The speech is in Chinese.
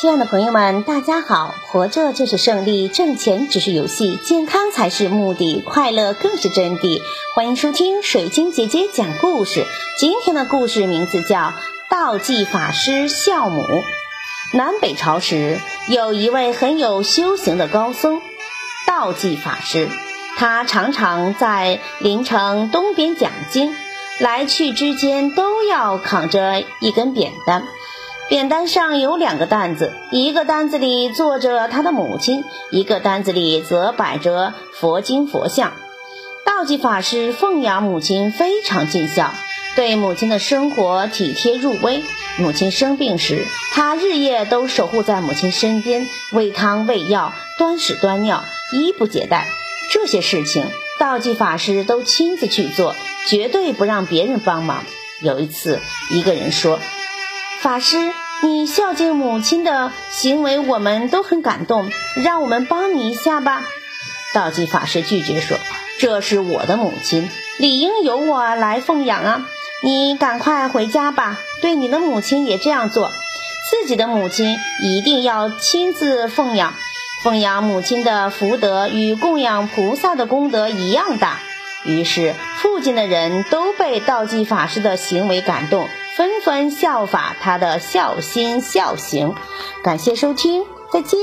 亲爱的朋友们，大家好！活着就是胜利，挣钱只是游戏，健康才是目的，快乐更是真谛。欢迎收听水晶姐姐讲故事。今天的故事名字叫《道济法师孝母》。南北朝时，有一位很有修行的高僧，道济法师。他常常在临城东边讲经，来去之间都要扛着一根扁担。扁担上有两个担子，一个担子里坐着他的母亲，一个担子里则摆着佛经佛像。道济法师奉养母亲非常尽孝，对母亲的生活体贴入微。母亲生病时，他日夜都守护在母亲身边，喂汤喂药，端屎端尿，衣不解带。这些事情，道济法师都亲自去做，绝对不让别人帮忙。有一次，一个人说。法师，你孝敬母亲的行为，我们都很感动，让我们帮你一下吧。道济法师拒绝说：“这是我的母亲，理应由我来奉养啊！你赶快回家吧，对你的母亲也这样做。自己的母亲一定要亲自奉养，奉养母亲的福德与供养菩萨的功德一样大。”于是，附近的人都被道济法师的行为感动。纷纷效法他的孝心孝行，感谢收听，再见。